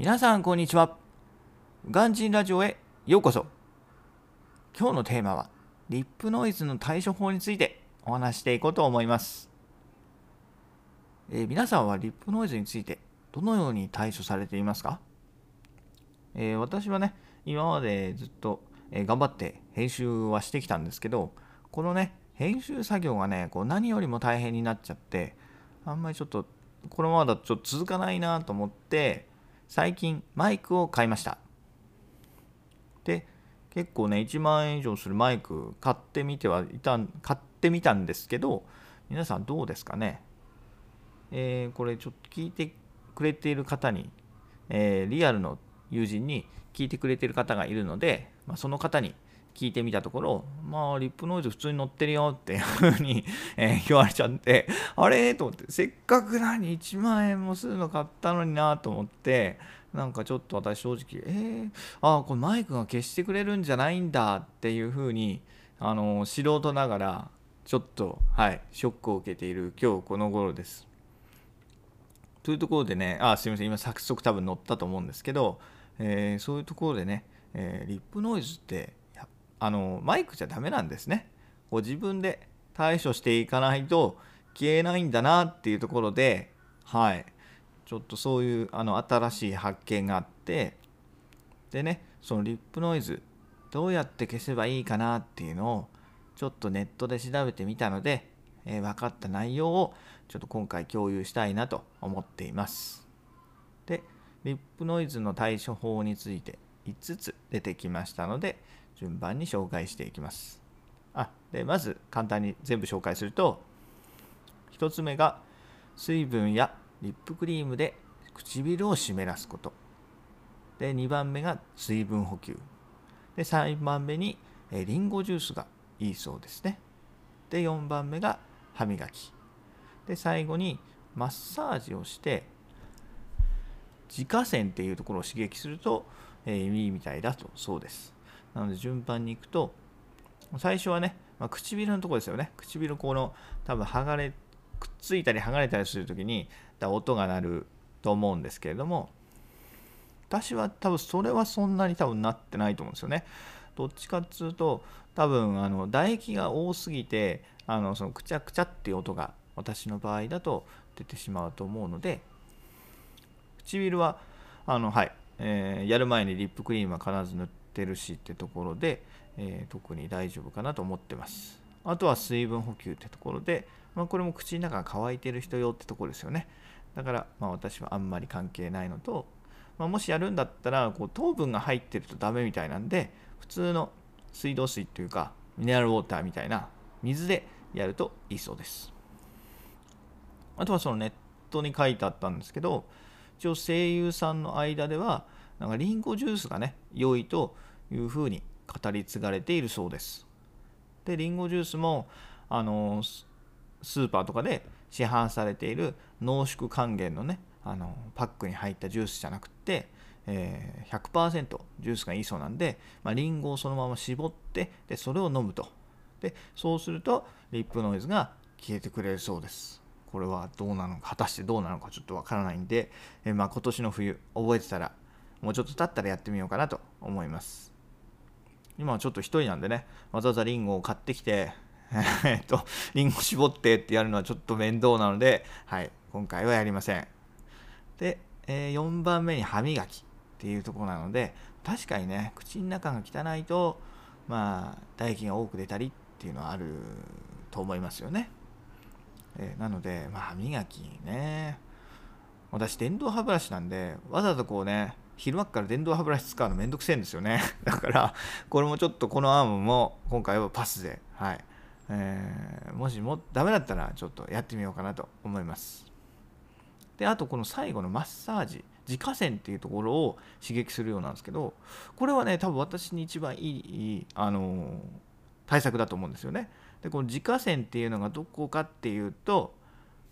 皆さんこんにちは。ガンジンラジオへようこそ。今日のテーマはリップノイズの対処法についてお話していこうと思います、えー、皆さんはリップノイズについてどのように対処されていますか、えー、私はね今までずっと、えー、頑張って編集はしてきたんですけどこのね編集作業がねこう何よりも大変になっちゃってあんまりちょっとこのままだとちょっと続かないなと思って最近マイクを買いました。で結構ね1万円以上するマイク買ってみてはいた買ってみたんですけど皆さんどうですかね？えー、これちょっと聞いてくれている方に、えー、リアルの友人に聞いてくれている方がいるので、まあ、その方に聞いてみたところ、まあ、リップノイズ普通に乗ってるよっていう ふうに、えー、言われちゃって、あれ？と思って、せっかく何1万円もするの買ったのになと思って、なんかちょっと私正直、えー、あこれマイクが消してくれるんじゃないんだっていうふうに、あの素人ながら、ちょっと、はい、ショックを受けている今日この頃です。というところでね、あ、すみません、今、早速多分乗ったと思うんですけど、えー、そういうところでね、えー、リップノイズってあのマイクじゃダメなんですね。こう自分で対処していかないと消えないんだなっていうところで、はい、ちょっとそういうあの新しい発見があってでねそのリップノイズどうやって消せばいいかなっていうのをちょっとネットで調べてみたので、えー、分かった内容をちょっと今回共有したいなと思っています。でリップノイズの対処法について5つ出てきましたので順番に紹介していきます。あでまず簡単に全部紹介すると1つ目が水分やリップクリームで唇を湿らすこと。で2番目が水分補給。で3番目にりんごジュースがいいそうですね。で4番目が歯磨き。で最後にマッサージをして自家線っていうところを刺激すると、えー、いいみたいだとそうです。なので順番にいくと最初はね、まあ、唇のとこですよね。唇この多分剥がれくっついたり剥がれたりする時に音が鳴ると思うんですけれども私は多分それはそんなに多分なってないと思うんですよね。どっちかっつうと多分あの唾液が多すぎてあのそのくちゃくちゃっていう音が私の場合だと出てしまうと思うので唇はあのはい、えー、やる前にリップクリームは必ず塗ってってるしってところで、えー、特に大丈夫かなと思ってます。あとは水分補給ってところで、まあ、これも口の中が乾いてる人用ってところですよね。だから、まあ、私はあんまり関係ないのと、まあ、もしやるんだったらこう糖分が入ってるとダメみたいなんで普通の水道水というかミネラルウォーターみたいな水でやるといいそうです。あとはそのネットに書いてあったんですけど一応声優さんの間ではなんかリンゴジュースがね良いというふうに語り継がれているそうです。でリンゴジュースもあのスーパーとかで市販されている濃縮還元のねあのパックに入ったジュースじゃなくて、えー、100%ジュースがいいそうなんで、まあ、リンゴをそのまま絞ってでそれを飲むと。でそうするとリップノイズが消えてくれるそうです。これはどうなのか果たしてどうなのかちょっとわからないんで、えー、まあ、今年の冬覚えてたらもうちょっと経ったらやってみようかなと思います。今はちょっと1人なんでね、わざわざリンゴを買ってきて、えっと、リンゴ絞ってってやるのはちょっと面倒なので、はい、今回はやりません。で、えー、4番目に歯磨きっていうとこなので、確かにね、口の中が汚いと、まあ、唾液が多く出たりっていうのはあると思いますよね。えー、なので、まあ、歯磨きね、私、電動歯ブラシなんで、わざわざこうね、昼間から電動歯ブラシ使うのめんどくせえんですよね。だから、これもちょっとこのアームも今回はパスで、はい。えー、もしもダメだったらちょっとやってみようかなと思います。で、あとこの最後のマッサージ、自家線っていうところを刺激するようなんですけど、これはね、多分私に一番いい、あのー、対策だと思うんですよね。で、この自家線っていうのがどこかっていうと、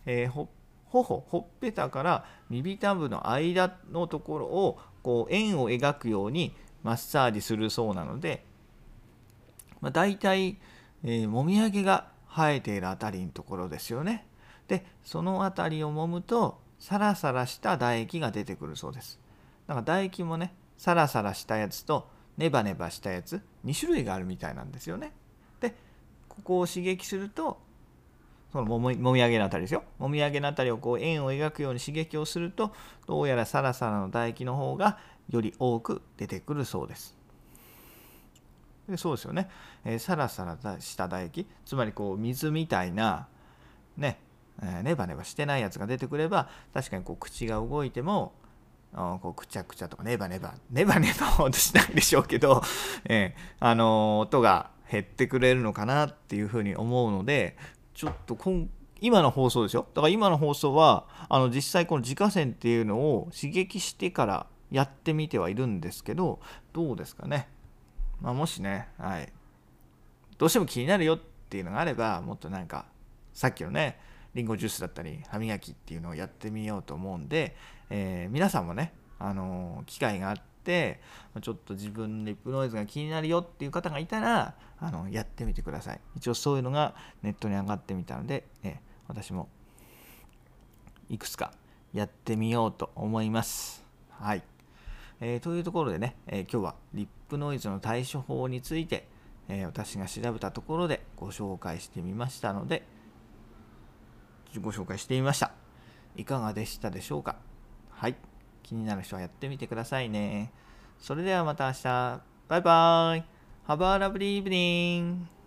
えー、頬ほっぺたから耳たぶの間のところをこう円を描くようにマッサージするそうなので、まあ、大体、えー、もみあげが生えているあたりのところですよね。でその辺りを揉むとサラサラした唾液が出てくるそうです。だから唾液もねサラサラしたやつとネバネバしたやつ2種類があるみたいなんですよねでここを刺激するとそのもみもみあげのあたりですよ。もみあげのあたりをこう円を描くように刺激をするとどうやらサラサラの唾液の方がより多く出てくるそうです。でそうですよね、えー、サラサラした唾液つまりこう水みたいなね、えー、ネバネバしてないやつが出てくれば確かにこう口が動いてもあこうくちゃくちゃとかネバネバネバネバほどしないでしょうけど、えー、あの音が減ってくれるのかなっていうふうに思うのでちょっと今今の放送ですよ。だから今の放送はあの実際この自家線っていうのを刺激してからやってみてはいるんですけどどうですかね、まあ、もしね、はい、どうしても気になるよっていうのがあればもっとなんかさっきのねリンゴジュースだったり歯磨きっていうのをやってみようと思うんで、えー、皆さんもね、あのー、機会があってちょっと自分のリップノイズが気になるよっていう方がいたらあのやってみてください。一応そういうのがネットに上がってみたので、え私もいくつかやってみようと思います。はい、えー、というところでね、え今日はリップノイズの対処法について、え私が調べたところでご紹介してみましたのでご紹介してみました。いかがでしたでしょうか？はい。気になる人はやってみてくださいね。それではまた明日。バイバイ。Have a lovely evening.